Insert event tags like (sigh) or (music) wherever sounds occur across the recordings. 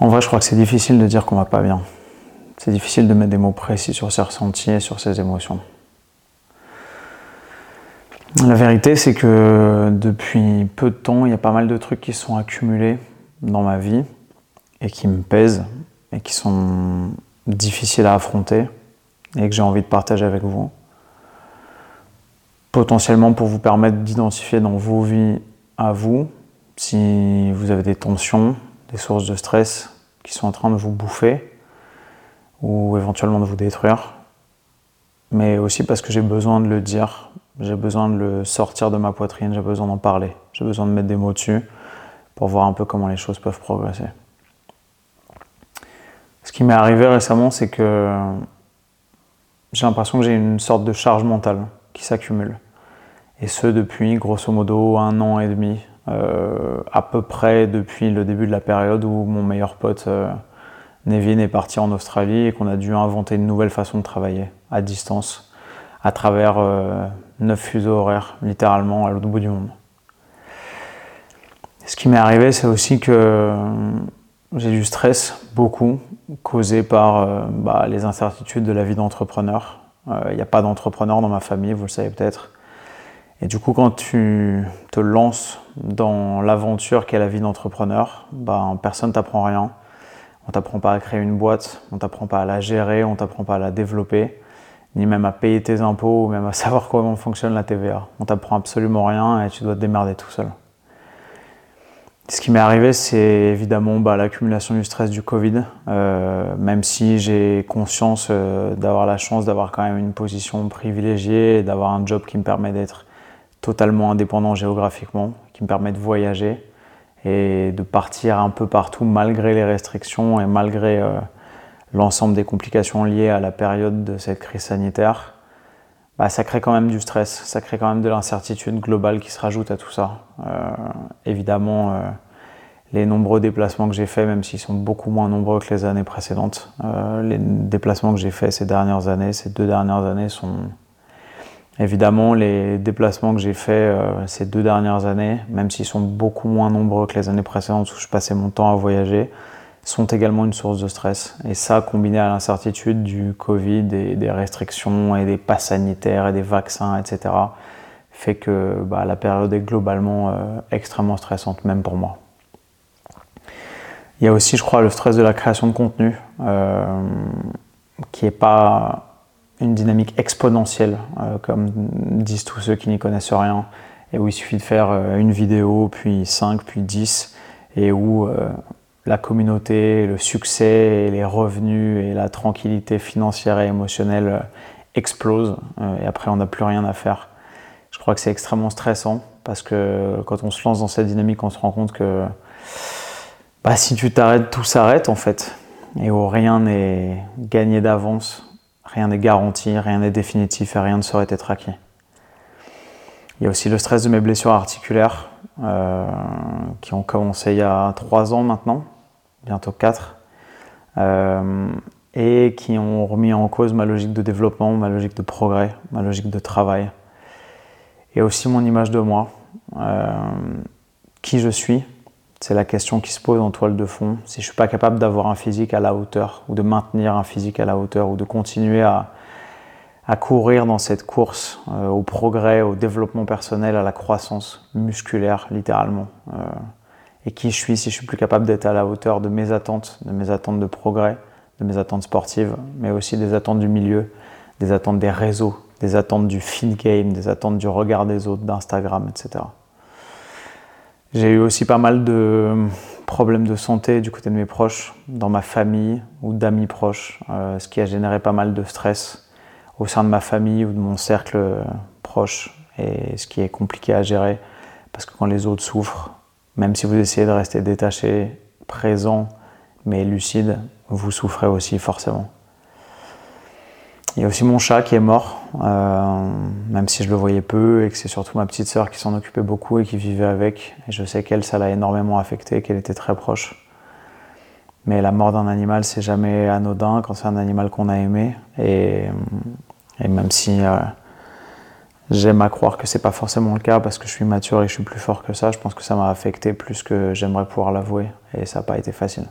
En vrai, je crois que c'est difficile de dire qu'on va pas bien. C'est difficile de mettre des mots précis sur ses ressentis et sur ses émotions. La vérité, c'est que depuis peu de temps, il y a pas mal de trucs qui sont accumulés dans ma vie et qui me pèsent et qui sont difficiles à affronter et que j'ai envie de partager avec vous. Potentiellement pour vous permettre d'identifier dans vos vies à vous si vous avez des tensions, des sources de stress qui sont en train de vous bouffer ou éventuellement de vous détruire, mais aussi parce que j'ai besoin de le dire, j'ai besoin de le sortir de ma poitrine, j'ai besoin d'en parler, j'ai besoin de mettre des mots dessus pour voir un peu comment les choses peuvent progresser. Ce qui m'est arrivé récemment, c'est que j'ai l'impression que j'ai une sorte de charge mentale qui s'accumule. Et ce depuis grosso modo un an et demi, euh, à peu près depuis le début de la période où mon meilleur pote euh, Nevin est parti en Australie et qu'on a dû inventer une nouvelle façon de travailler à distance, à travers euh, neuf fuseaux horaires, littéralement à l'autre bout du monde. Ce qui m'est arrivé, c'est aussi que j'ai du stress beaucoup, causé par bah, les incertitudes de la vie d'entrepreneur. Il n'y a pas d'entrepreneur dans ma famille, vous le savez peut-être. Et du coup, quand tu te lances dans l'aventure qu'est la vie d'entrepreneur, ben, personne t'apprend rien. On t'apprend pas à créer une boîte, on t'apprend pas à la gérer, on t'apprend pas à la développer, ni même à payer tes impôts, ou même à (laughs) savoir comment fonctionne la TVA. On t'apprend absolument rien et tu dois te démerder tout seul. Ce qui m'est arrivé, c'est évidemment bah, l'accumulation du stress du Covid, euh, même si j'ai conscience euh, d'avoir la chance d'avoir quand même une position privilégiée, d'avoir un job qui me permet d'être totalement indépendant géographiquement, qui me permet de voyager et de partir un peu partout malgré les restrictions et malgré euh, l'ensemble des complications liées à la période de cette crise sanitaire. Bah, ça crée quand même du stress, ça crée quand même de l'incertitude globale qui se rajoute à tout ça. Euh, évidemment, euh, les nombreux déplacements que j'ai faits, même s'ils sont beaucoup moins nombreux que les années précédentes, les déplacements que j'ai faits ces dernières années, ces deux dernières années, sont, Évidemment, les déplacements que j'ai faits euh, ces deux dernières années, même s'ils sont beaucoup moins nombreux que les années précédentes où je passais mon temps à voyager, sont également une source de stress. Et ça, combiné à l'incertitude du Covid des restrictions et des passes sanitaires et des vaccins, etc., fait que bah, la période est globalement euh, extrêmement stressante, même pour moi. Il y a aussi, je crois, le stress de la création de contenu, euh, qui n'est pas une dynamique exponentielle, euh, comme disent tous ceux qui n'y connaissent rien, et où il suffit de faire euh, une vidéo, puis 5, puis 10, et où euh, la communauté, le succès, les revenus et la tranquillité financière et émotionnelle explosent, et après on n'a plus rien à faire. Je crois que c'est extrêmement stressant, parce que quand on se lance dans cette dynamique, on se rend compte que bah, si tu t'arrêtes, tout s'arrête en fait, et où rien n'est gagné d'avance Rien n'est garanti, rien n'est définitif et rien ne saurait être acquis. Il y a aussi le stress de mes blessures articulaires euh, qui ont commencé il y a trois ans maintenant, bientôt quatre, euh, et qui ont remis en cause ma logique de développement, ma logique de progrès, ma logique de travail, et aussi mon image de moi, euh, qui je suis, c'est la question qui se pose en toile de fond. Si je ne suis pas capable d'avoir un physique à la hauteur, ou de maintenir un physique à la hauteur, ou de continuer à, courir dans cette course euh, au progrès, au développement personnel, à la croissance musculaire, littéralement. Euh, et qui je suis si je suis plus capable d'être à la hauteur de mes attentes, de mes attentes de progrès, de mes attentes sportives, mais aussi des attentes du milieu, des attentes des réseaux, des attentes du feed game, des attentes du regard des autres, d'Instagram, etc. J'ai eu aussi pas mal de problèmes de santé du côté de mes proches, dans ma famille ou d'amis proches, euh, ce qui a généré pas mal de stress au sein de ma famille ou de mon cercle proche, et ce qui est compliqué à gérer, parce que quand les autres souffrent, même si vous essayez de rester détaché, présent, mais lucide, vous souffrez aussi forcément. Il y a aussi mon chat qui est mort, euh, même si je le voyais peu et que c'est surtout ma petite sœur qui s'en occupait beaucoup et qui vivait avec. Je sais qu'elle, ça l'a énormément affecté, qu'elle était très proche. Mais la mort d'un animal, c'est jamais anodin quand c'est un animal qu'on a aimé. Et, même si euh, j'aime à croire que c'est pas forcément le cas parce que je suis mature et je suis plus fort que ça, je pense que ça m'a affecté plus que j'aimerais pouvoir l'avouer. Et ça n'a pas été facile.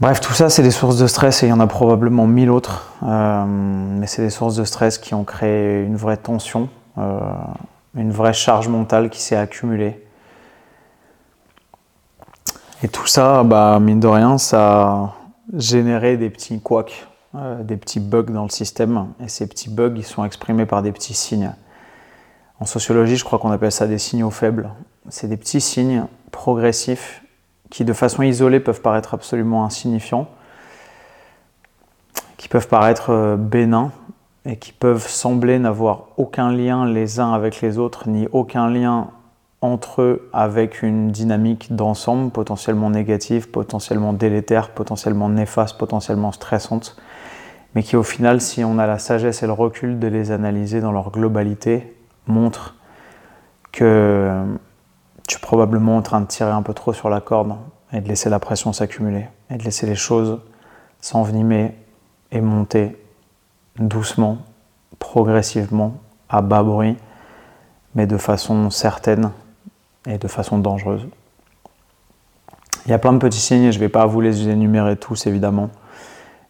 Bref, tout ça, c'est des sources de stress et il y en a probablement mille autres. Euh, mais c'est des sources de stress qui ont créé une vraie tension, euh, une vraie charge mentale qui s'est accumulée. Et tout ça, bah, mine de rien, ça a généré des petits couacs, euh, des petits bugs dans le système. Et ces petits bugs, ils sont exprimés par des petits signes. En sociologie, je crois qu'on appelle ça des signaux faibles. C'est des petits signes progressifs qui, de façon isolée, peuvent paraître absolument insignifiants, qui peuvent paraître euh, bénins et qui peuvent sembler n'avoir aucun lien les uns avec les autres, ni aucun lien entre eux avec une dynamique d'ensemble potentiellement négative, potentiellement délétère, potentiellement néfaste, potentiellement stressante, mais qui au final, si on a la sagesse et le recul de les analyser dans leur globalité, montre que tu es probablement en train de tirer un peu trop sur la corde et de laisser la pression s'accumuler et de laisser les choses s'envenimer et monter doucement, progressivement, à bas bruit, mais de façon certaine et de façon dangereuse. Il y a plein de petits signes, je ne vais pas vous les énumérer tous évidemment,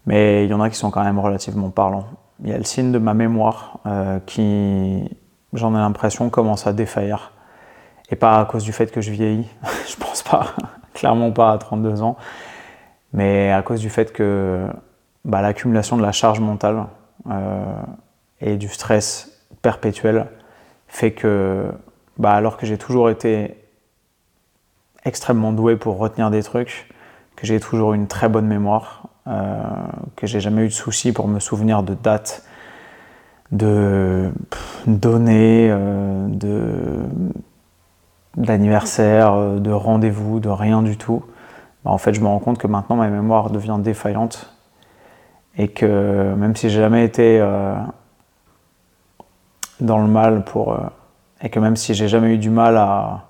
mais il y en a qui sont quand même relativement parlants. Il y a le signe de ma mémoire euh, qui, j'en ai l'impression, commence à défaillir. Et pas à cause du fait que je vieillis, (laughs) je pense pas, (laughs) clairement pas à 32 ans, mais à cause du fait que bah, l'accumulation de la charge mentale euh, et du stress perpétuel fait que, bah, alors que j'ai toujours été extrêmement doué pour retenir des trucs, que j'ai toujours une très bonne mémoire, euh, que j'ai jamais eu de soucis pour me souvenir de dates, de données, euh, de d'anniversaire, euh, de rendez-vous, de rien du tout. Bah, en fait, je me rends compte que maintenant ma mémoire devient défaillante et que même si j'ai jamais été euh, dans le mal pour et que même si j'ai jamais eu du mal à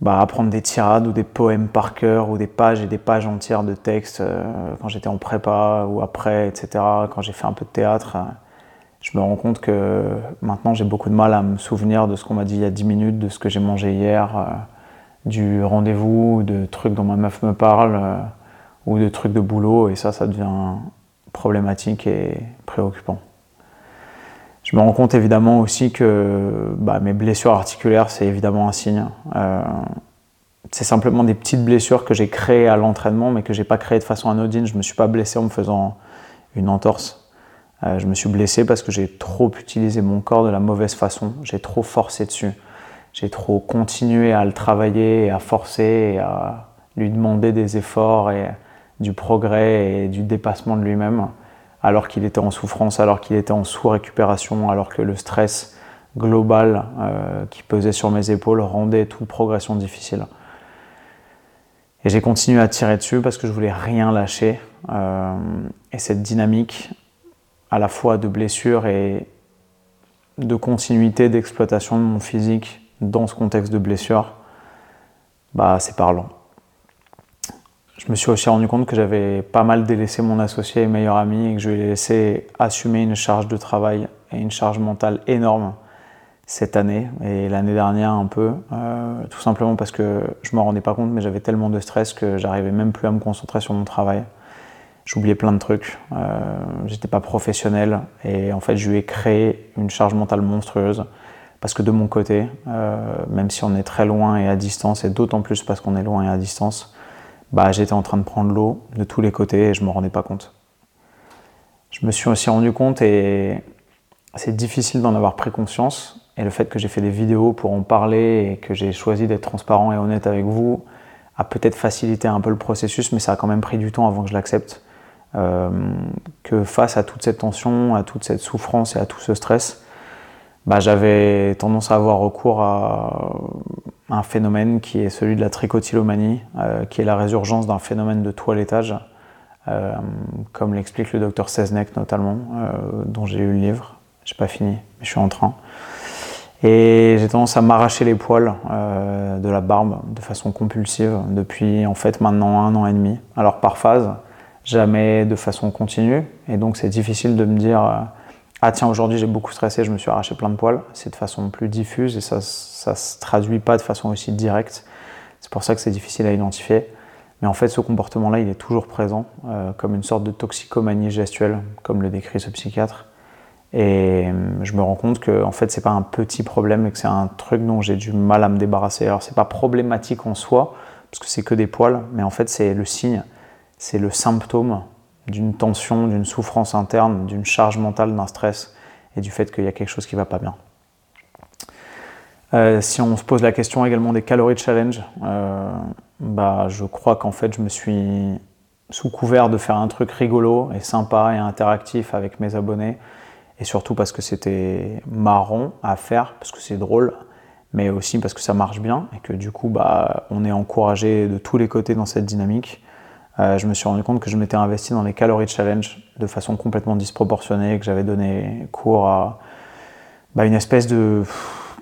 bah, apprendre des tirades ou des poèmes par cœur ou des pages et des pages entières de textes quand j'étais en prépa ou après, etc. Quand j'ai fait un peu de théâtre je me rends compte que maintenant j'ai beaucoup de mal à me souvenir de ce qu'on m'a dit il y a 10 minutes, de ce que j'ai mangé hier, euh, du rendez-vous, de trucs dont ma meuf me parle, euh, ou de trucs de boulot, et ça, ça devient problématique et préoccupant. Je me rends compte évidemment aussi que bah, mes blessures articulaires, c'est évidemment un signe. Euh, c'est simplement des petites blessures que j'ai créées à l'entraînement, mais que j'ai pas créées de façon anodine. Je me suis pas blessé en me faisant une entorse. Euh, je me suis blessé parce que j'ai trop utilisé mon corps de la mauvaise façon, j'ai trop forcé dessus, j'ai trop continué à le travailler à forcer et à lui demander des efforts et du progrès et du dépassement de lui-même, alors qu'il était en souffrance, alors qu'il était en sous-récupération, alors que le stress global euh, qui pesait sur mes épaules rendait toute progression difficile. Et j'ai continué à tirer dessus parce que je voulais rien lâcher. Euh, et cette dynamique, à la fois de blessure et de continuité d'exploitation de mon physique dans ce contexte de blessure, bah, c'est parlant. Je me suis aussi rendu compte que j'avais pas mal délaissé mon associé et meilleur ami et que je lui ai laissé assumer une charge de travail et une charge mentale énorme cette année et l'année dernière un peu, euh, tout simplement parce que je me rendais pas compte mais j'avais tellement de stress que j'arrivais même plus à me concentrer sur mon travail j'oubliais plein de trucs, euh, j'étais pas professionnel et en fait je lui ai créé une charge mentale monstrueuse parce que de mon côté, euh, même si on est très loin et à distance et d'autant plus parce qu'on est loin et à distance, bah, j'étais en train de prendre l'eau de tous les côtés et je me rendais pas compte. Je me suis aussi rendu compte et c'est difficile d'en avoir pris conscience et le fait que j'ai fait des vidéos pour en parler et que j'ai choisi d'être transparent et honnête avec vous a peut-être facilité un peu le processus, mais ça a quand même pris du temps avant que je l'accepte. Euh, que face à toute cette tension, à toute cette souffrance et à tout ce stress, bah, j'avais tendance à avoir recours à un phénomène qui est celui de la tricotylomanie, euh, qui est la résurgence d'un phénomène de toilettage, euh, comme l'explique le docteur Seznek notamment, dont j'ai eu le livre. J'ai pas fini, mais je suis en train. Et j'ai tendance à m'arracher les poils de la barbe de façon compulsive depuis en fait maintenant un an et demi. Alors par phase, jamais de façon continue. Et donc c'est difficile de me dire euh, Ah tiens, aujourd'hui j'ai beaucoup stressé, je me suis arraché plein de poils. C'est de façon plus diffuse et ça ne se traduit pas de façon aussi directe. C'est pour ça que c'est difficile à identifier. Mais en fait, ce comportement-là, il est toujours présent, euh, comme une sorte de toxicomanie gestuelle, comme le décrit ce psychiatre. Et je me rends compte que en fait, c'est pas un petit problème et que c'est un truc dont j'ai du mal à me débarrasser. Alors, c'est pas problématique en soi, parce que c'est que des poils, mais en fait, c'est le signe, c'est le symptôme d'une tension, d'une souffrance interne, d'une charge mentale, d'un stress et du fait qu'il y a quelque chose qui va pas bien. Euh, si on se pose la question également des calories challenge, euh, bah, je crois qu'en fait, je me suis sous couvert de faire un truc rigolo et sympa et interactif avec mes abonnés et surtout parce que c'était marrant à faire, parce que c'est drôle, mais aussi parce que ça marche bien et que du coup, bah, on est encouragé de tous les côtés dans cette dynamique. Euh, je me suis rendu compte que je m'étais investi dans les calories challenge de façon complètement disproportionnée, que j'avais donné cours à bah, une espèce de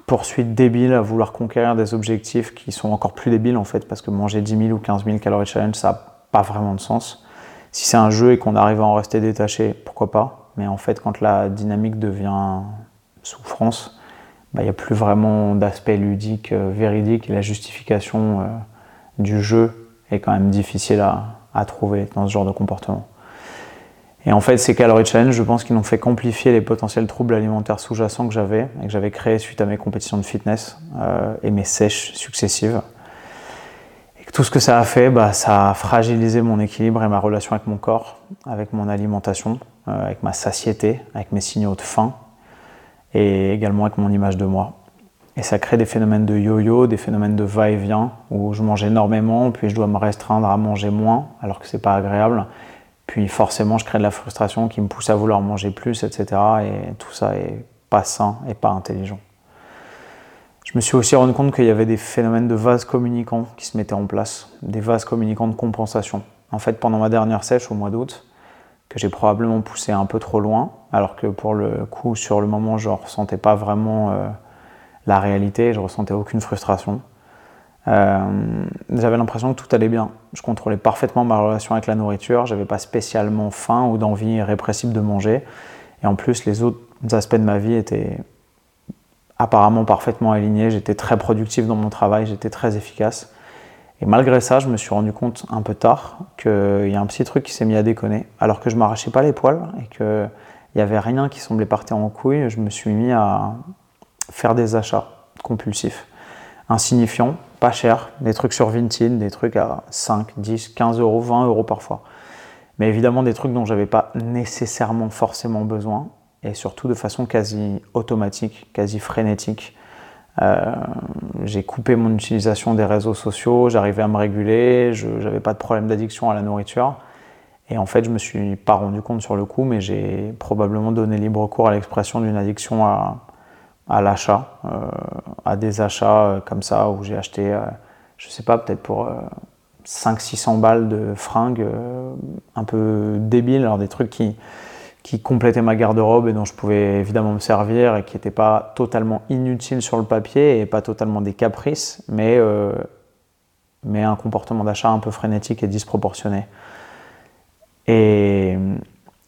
poursuite débile à vouloir conquérir des objectifs qui sont encore plus débiles en fait, parce que manger 10 000 ou 15 000 calories challenge, ça n'a pas vraiment de sens. Si c'est un jeu et qu'on arrive à en rester détaché, pourquoi pas? Mais en fait, quand la dynamique devient souffrance, bah, il n'y a plus vraiment d'aspect ludique, euh, véridique, et la justification euh, du jeu est quand même difficile à, à, trouver dans ce genre de comportement. Et en fait, ces calories challenge, je pense qu'ils n'ont fait qu'amplifier les potentiels troubles alimentaires sous-jacents que j'avais et que j'avais créés suite à mes compétitions de fitness euh, et mes sèches successives. Et tout ce que ça a fait, bah, ça a fragilisé mon équilibre et ma relation avec mon corps, avec mon alimentation, euh, avec ma satiété, avec mes signaux de faim et également avec mon image de moi. Et ça crée des phénomènes de yo-yo, des phénomènes de va-et-vient où je mange énormément, puis je dois me restreindre à manger moins alors que c'est pas agréable. Puis forcément, je crée de la frustration qui me pousse à vouloir manger plus, etc. Et tout ça est pas sain et pas intelligent. Je me suis aussi rendu compte qu'il y avait des phénomènes de vases communicants qui se mettaient en place, des vases communicants de compensation. En fait, pendant ma dernière sèche au mois d'août, que j'ai probablement poussé un peu trop loin, alors que pour le coup, sur le moment, je ne ressentais pas vraiment euh, la réalité, je ressentais aucune frustration. Euh, j'avais l'impression que tout allait bien. Je contrôlais parfaitement ma relation avec la nourriture, j'avais pas spécialement faim ou d'envie irrépressible de manger. Et en plus, les autres aspects de ma vie étaient apparemment parfaitement aligné, j'étais très productif dans mon travail, j'étais très efficace. Et malgré ça, je me suis rendu compte un peu tard qu'il y a un petit truc qui s'est mis à déconner. Alors que je m'arrachais pas les poils et qu'il n'y avait rien qui semblait partir en couille, je me suis mis à faire des achats compulsifs, insignifiants, pas chers, des trucs sur Vinted, des trucs à 5, 10, 15 euros, 20 euros parfois. Mais évidemment des trucs dont j'avais pas nécessairement forcément besoin et surtout de façon quasi automatique, quasi frénétique. Euh, j'ai coupé mon utilisation des réseaux sociaux, j'arrivais à me réguler, je n'avais pas de problème d'addiction à la nourriture. Et en fait, je me suis pas rendu compte sur le coup, mais j'ai probablement donné libre cours à l'expression d'une addiction à, à l'achat, euh, à des achats euh, comme ça, où j'ai acheté, je sais pas, peut-être pour 500-600 balles de fringues un peu débiles, alors des trucs qui, qui complétait ma garde-robe et dont je pouvais évidemment me servir et qui n'était pas totalement inutile sur le papier et pas totalement des caprices, mais, euh, mais un comportement d'achat un peu frénétique et disproportionné.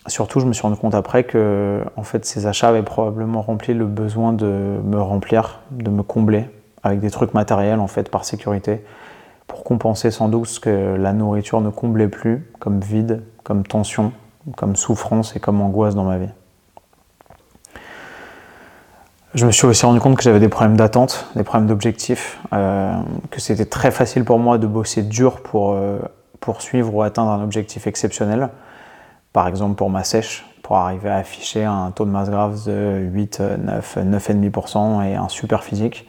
Surtout, je me suis rendu compte après que en fait, ces achats avaient probablement rempli le besoin de me remplir, de me combler avec des trucs matériels en fait par sécurité pour compenser sans doute ce que la nourriture ne comblait plus comme vide, comme tension, comme souffrance et comme angoisse dans ma vie. Je me suis aussi rendu compte que j'avais des problèmes d'attente, des problèmes d'objectif, euh, que c'était très facile pour moi de bosser dur pour euh, poursuivre ou atteindre un objectif exceptionnel. Par exemple pour ma sèche, pour arriver à afficher un taux de masse grave de 8, 9, 9,5% et un super physique.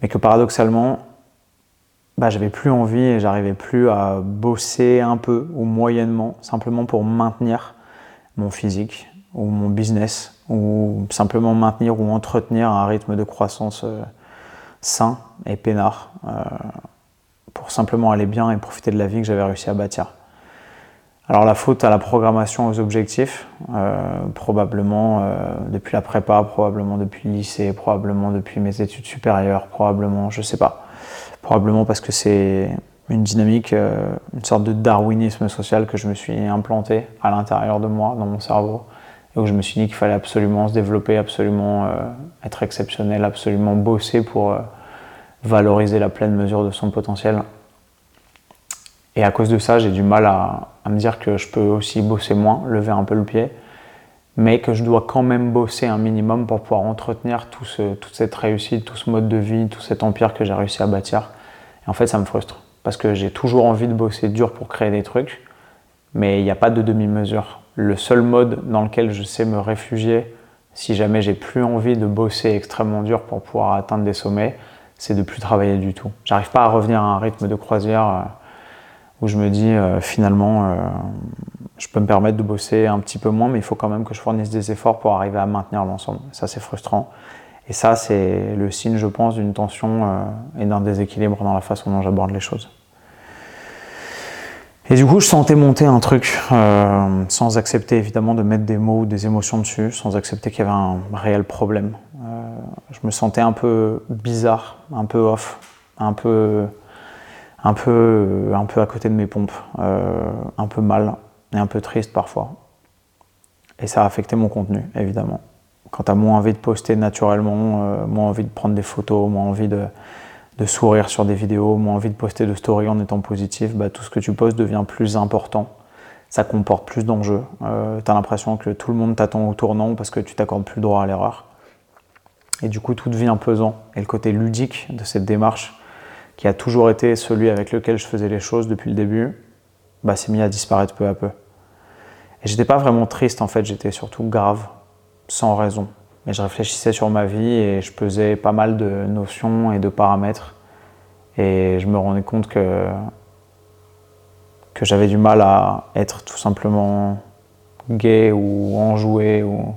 Mais que paradoxalement, bah, j'avais plus envie et j'arrivais plus à bosser un peu ou moyennement, simplement pour maintenir mon physique ou mon business, ou simplement maintenir ou entretenir un rythme de croissance euh, sain et peinard, euh, pour simplement aller bien et profiter de la vie que j'avais réussi à bâtir. Alors la faute à la programmation aux objectifs, euh, probablement depuis la prépa, probablement depuis le lycée, probablement depuis mes études supérieures, probablement, je sais pas probablement parce que c'est une dynamique, euh, une sorte de darwinisme social que je me suis implanté à l'intérieur de moi, dans mon cerveau, et où je me suis dit qu'il fallait absolument se développer, absolument euh, être exceptionnel, absolument bosser pour euh, valoriser la pleine mesure de son potentiel. Et à cause de ça, j'ai du mal à, me dire que je peux aussi bosser moins, lever un peu le pied, mais que je dois quand même bosser un minimum pour pouvoir entretenir tout toute cette réussite, tout ce mode de vie, tout cet empire que j'ai réussi à bâtir. Et en fait, ça me frustre, parce que j'ai toujours envie de bosser dur pour créer des trucs, mais il n'y a pas de demi-mesure. Le seul mode dans lequel je sais me réfugier, si jamais j'ai plus envie de bosser extrêmement dur pour pouvoir atteindre des sommets, c'est de plus travailler du tout. J'arrive pas à revenir à un rythme de croisière euh, où je me dis euh, finalement euh, je peux me permettre de bosser un petit peu moins, mais il faut quand même que je fournisse des efforts pour arriver à maintenir l'ensemble. Ça c'est frustrant. Et ça c'est le signe, je pense, d'une tension et d'un déséquilibre dans la façon dont j'aborde les choses. Et du coup, je sentais monter un truc, euh, sans accepter évidemment de mettre des mots ou des émotions dessus, sans accepter qu'il y avait un réel problème. Euh, je me sentais un peu bizarre, un peu off, un peu, un peu, un peu à côté de mes pompes, euh, un peu mal et un peu triste parfois. Et ça a affecté mon contenu, évidemment. Quand as moins envie de poster naturellement, moins envie de prendre des photos, moins envie de, de sourire sur des vidéos, moins envie de poster de stories en étant positif, bah, tout ce que tu postes devient plus important. Ça comporte plus d'enjeux. Euh, tu as l'impression que tout le monde t'attend au tournant parce que tu t'accordes plus le droit à l'erreur. Et du coup, tout devient pesant. Et le côté ludique de cette démarche, qui a toujours été celui avec lequel je faisais les choses depuis le début, bah, s'est mis à disparaître peu à peu. Et j'étais pas vraiment triste en fait, j'étais surtout grave, sans raison. Mais je réfléchissais sur ma vie et je pesais pas mal de notions et de paramètres. Et je me rendais compte que, que j'avais du mal à être tout simplement gay ou enjoué ou,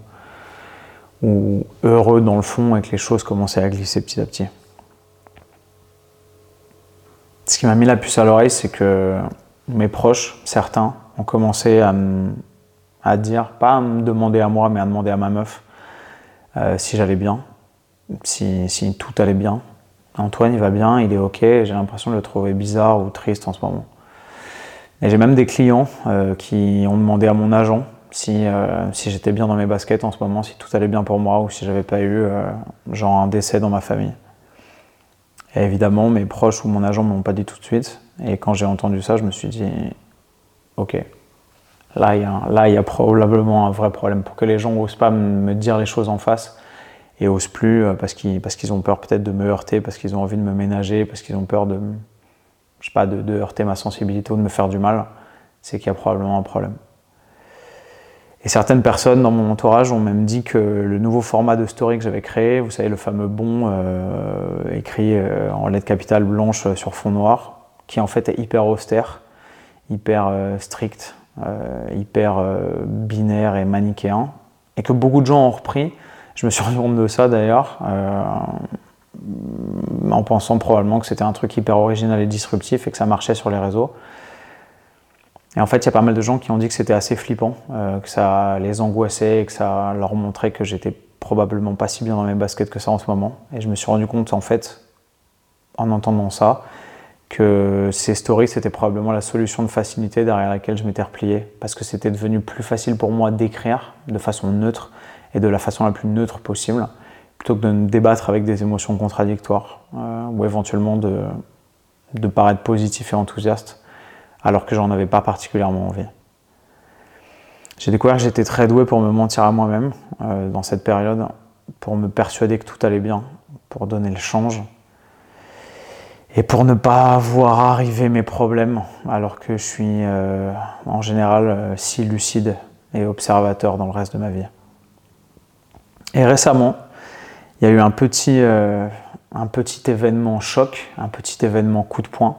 ou heureux dans le fond et que les choses commençaient à glisser petit à petit. Ce qui m'a mis la puce à l'oreille, c'est que mes proches, certains, ont commencé à, dire, pas à me demander à moi, mais à demander à ma meuf, euh, si j'allais bien, si, tout allait bien. Antoine, il va bien, il est ok, j'ai l'impression de le trouver bizarre ou triste en ce moment. Et j'ai même des clients euh, qui ont demandé à mon agent si, euh, si j'étais bien dans mes baskets en ce moment, si tout allait bien pour moi ou si j'avais pas eu genre un décès dans ma famille. Évidemment, mes proches ou mon agent ne m'ont pas dit tout de suite. Et quand j'ai entendu ça, je me suis dit, ok, Là, il y, a, probablement un vrai problème pour que les gens n'osent pas me dire les choses en face et osent plus euh, parce qu'ils ont peur peut-être de me heurter, parce qu'ils ont envie de me ménager, parce qu'ils ont peur de, heurter ma sensibilité ou de me faire du mal, c'est qu'il y a probablement un problème. Et certaines personnes dans mon entourage ont même dit que le nouveau format de story que j'avais créé, vous savez, le fameux bon euh, écrit euh, en lettres capitales blanches sur fond noir, qui en fait est hyper austère, hyper strict, euh, hyper euh, binaire et manichéen, et que beaucoup de gens ont repris. Je me suis rendu compte de ça d'ailleurs, euh, en pensant probablement que c'était un truc hyper original et disruptif et que ça marchait sur les réseaux. Et en fait, il y a pas mal de gens qui ont dit que c'était assez flippant, que ça les angoissait que ça leur montrait que j'étais probablement pas si bien dans mes baskets que ça en ce moment. Et je me suis rendu compte, en fait, en entendant ça, que ces stories, c'était probablement la solution de facilité derrière laquelle je m'étais replié, parce que c'était devenu plus facile pour moi d'écrire de façon neutre et de la façon la plus neutre possible, plutôt que de me débattre avec des émotions contradictoires, euh, ou éventuellement de paraître positif et enthousiaste, alors que j'en avais pas particulièrement envie. J'ai découvert que j'étais très doué pour me mentir à moi-même euh, dans cette période, pour me persuader que tout allait bien, pour donner le change, et pour ne pas voir arriver mes problèmes, alors que je suis euh, en général euh, si lucide et observateur dans le reste de ma vie. Et récemment, il y a eu un petit, un petit événement choc, un petit événement coup de poing,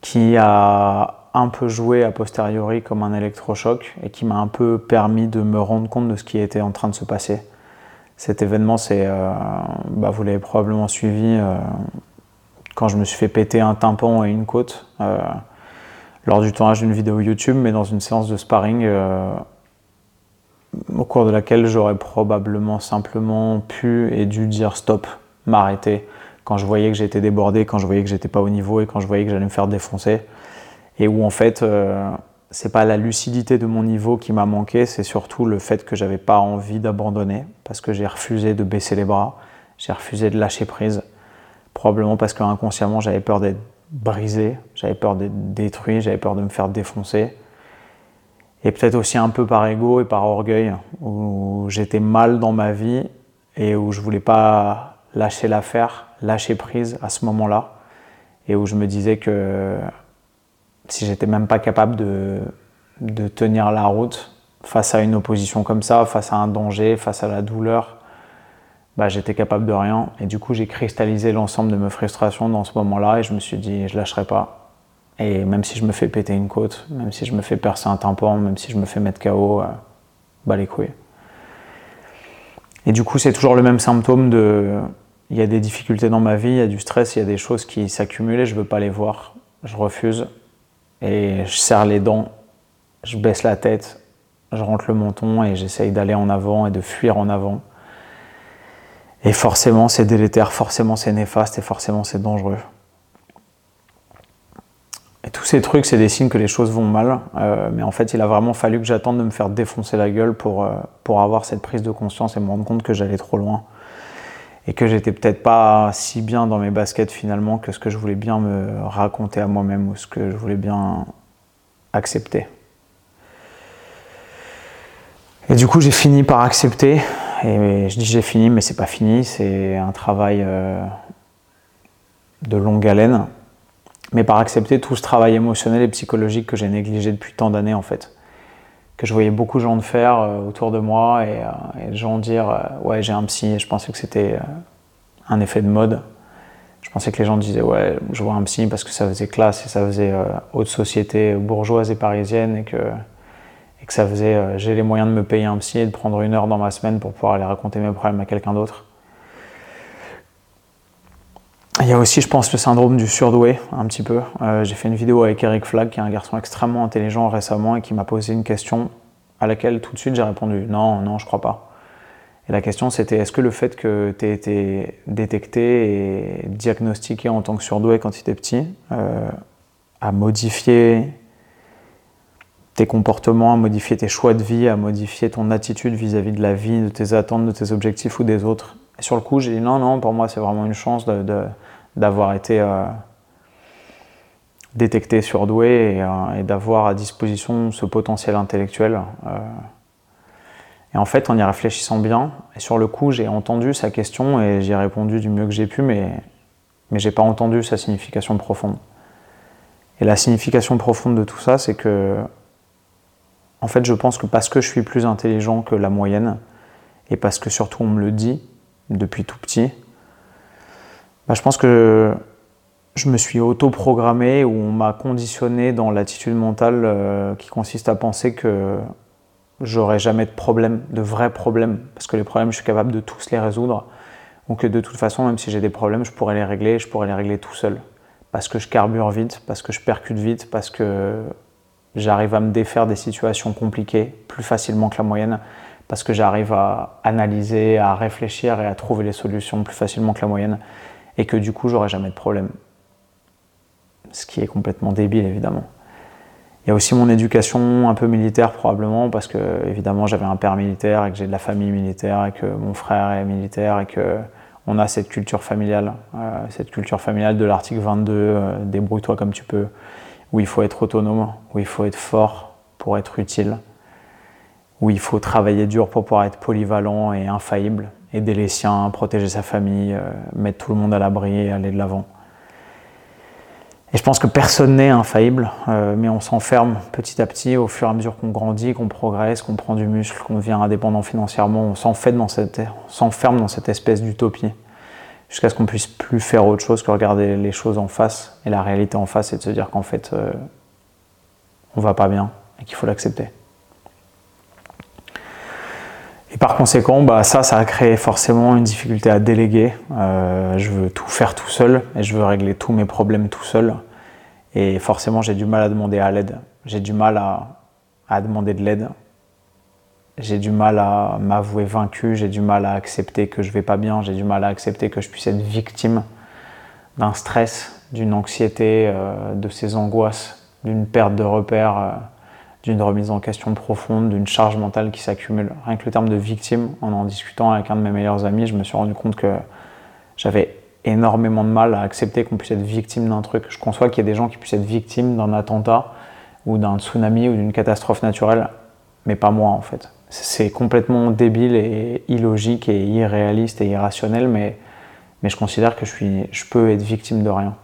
qui a un peu joué a posteriori comme un électrochoc et qui m'a un peu permis de me rendre compte de ce qui était en train de se passer. Cet événement, c'est, bah, vous l'avez probablement suivi, quand je me suis fait péter un tympan et une côte euh, lors du tournage d'une vidéo YouTube, mais dans une séance de sparring euh, au cours de laquelle j'aurais probablement simplement pu et dû dire stop, m'arrêter quand je voyais que j'étais débordé, quand je voyais que j'étais pas au niveau et quand je voyais que j'allais me faire défoncer. Et où en fait, euh, c'est pas la lucidité de mon niveau qui m'a manqué, c'est surtout le fait que j'avais pas envie d'abandonner parce que j'ai refusé de baisser les bras, j'ai refusé de lâcher prise probablement parce qu'inconsciemment j'avais peur d'être brisé, j'avais peur d'être détruit, j'avais peur de me faire défoncer. Et peut-être aussi un peu par ego et par orgueil, où j'étais mal dans ma vie et où je voulais pas lâcher l'affaire, lâcher prise à ce moment-là, et où je me disais que si j'étais même pas capable de, de tenir la route face à une opposition comme ça, face à un danger, face à la douleur, bah, j'étais capable de rien. Et du coup, j'ai cristallisé l'ensemble de mes frustrations dans ce moment-là et je me suis dit, je lâcherai pas. Et même si je me fais péter une côte, même si je me fais percer un tympan, même si je me fais mettre KO, euh, bah les couilles. Et du coup, c'est toujours le même symptôme de. Il y a des difficultés dans ma vie, il y a du stress, il y a des choses qui s'accumulent et je veux pas les voir. Je refuse. Et je serre les dents, je baisse la tête, je rentre le menton et j'essaye d'aller en avant et de fuir en avant. Et forcément, c'est délétère, forcément, c'est néfaste et forcément, c'est dangereux. Et tous ces trucs, c'est des signes que les choses vont mal. Euh, mais en fait, il a vraiment fallu que j'attende de me faire défoncer la gueule pour, euh, pour avoir cette prise de conscience et me rendre compte que j'allais trop loin. Et que j'étais peut-être pas si bien dans mes baskets finalement que ce que je voulais bien me raconter à moi-même ou ce que je voulais bien accepter. Et du coup, j'ai fini par accepter et je dis j'ai fini, mais c'est pas fini, c'est un travail euh, de longue haleine. Mais par accepter tout ce travail émotionnel et psychologique que j'ai négligé depuis tant d'années en fait. Que je voyais beaucoup de gens faire euh, autour de moi et, euh, et gens dire ouais j'ai un psy et je pensais que c'était un effet de mode. Je pensais que les gens disaient ouais je vois un psy parce que ça faisait classe et ça faisait haute société bourgeoise et parisienne et que que ça faisait, euh, j'ai les moyens de me payer un psy et de prendre une heure dans ma semaine pour pouvoir aller raconter mes problèmes à quelqu'un d'autre. Il y a aussi, je pense, le syndrome du surdoué, un petit peu. Euh, j'ai fait une vidéo avec Eric Flag, qui est un garçon extrêmement intelligent récemment et qui m'a posé une question à laquelle tout de suite j'ai répondu non, non, je crois pas. Et la question c'était est-ce que le fait que tu aies été détecté et diagnostiqué en tant que surdoué quand tu étais petit euh, a modifié tes comportements, à modifier tes choix de vie, à modifier ton attitude vis-à-vis de la vie, de tes attentes, de tes objectifs ou des autres? Et sur le coup, j'ai dit non, non, pour moi, c'est vraiment une chance d'avoir été euh, détecté surdoué et, euh, et d'avoir à disposition ce potentiel intellectuel. Euh. Et en fait, en y réfléchissant bien, et sur le coup, j'ai entendu sa question et j'ai répondu du mieux que j'ai pu, mais, mais j'ai pas entendu sa signification profonde. Et la signification profonde de tout ça, c'est que en fait, je pense que parce que je suis plus intelligent que la moyenne, et parce que surtout on me le dit depuis tout petit, bah, je pense que je me suis auto-programmé ou on m'a conditionné dans l'attitude mentale euh, qui consiste à penser que j'aurai jamais de problème, de vrais problèmes, parce que les problèmes, je suis capable de tous les résoudre, ou que de toute façon, même si j'ai des problèmes, je pourrais les régler, je pourrais les régler tout seul, parce que je carbure vite, parce que je percute vite, parce que j'arrive à me défaire des situations compliquées plus facilement que la moyenne parce que j'arrive à analyser, à réfléchir et à trouver les solutions plus facilement que la moyenne et que du coup j'aurai jamais de problème. Ce qui est complètement débile évidemment. Il y a aussi mon éducation un peu militaire probablement parce que évidemment j'avais un père militaire et que j'ai de la famille militaire et que mon frère est militaire et que on a cette culture familiale, euh, cette culture familiale de l'article 22, euh, débrouille-toi comme tu peux où il faut être autonome, où il faut être fort pour être utile, où il faut travailler dur pour pouvoir être polyvalent et infaillible, aider les siens, protéger sa famille, euh, mettre tout le monde à l'abri et aller de l'avant. Et je pense que personne n'est infaillible, euh, mais on s'enferme petit à petit au fur et à mesure qu'on grandit, qu'on progresse, qu'on prend du muscle, qu'on devient indépendant financièrement, on s'enferme dans cette, dans cette espèce d'utopie jusqu'à ce qu'on puisse plus faire autre chose que regarder les choses en face et la réalité en face et de se dire qu'en fait euh, on va pas bien et qu'il faut l'accepter. Et par conséquent, bah, ça, ça a créé forcément une difficulté à déléguer. Euh, je veux tout faire tout seul et je veux régler tous mes problèmes tout seul. Et forcément, j'ai du mal à demander à l'aide. J'ai du mal à demander de l'aide j'ai du mal à m'avouer vaincu, j'ai du mal à accepter que je vais pas bien, j'ai du mal à accepter que je puisse être victime d'un stress, d'une anxiété, euh, de ces angoisses, d'une perte de repères, euh, d'une remise en question profonde, d'une charge mentale qui s'accumule. Rien que le terme de victime, en en discutant avec un de mes meilleurs amis, je me suis rendu compte que j'avais énormément de mal à accepter qu'on puisse être victime d'un truc. Je conçois qu'il y a des gens qui puissent être victimes d'un attentat ou d'un tsunami ou d'une catastrophe naturelle, mais pas moi en fait. C'est complètement débile et illogique et irréaliste et irrationnel, mais, mais je considère que je, suis, je peux être victime de rien.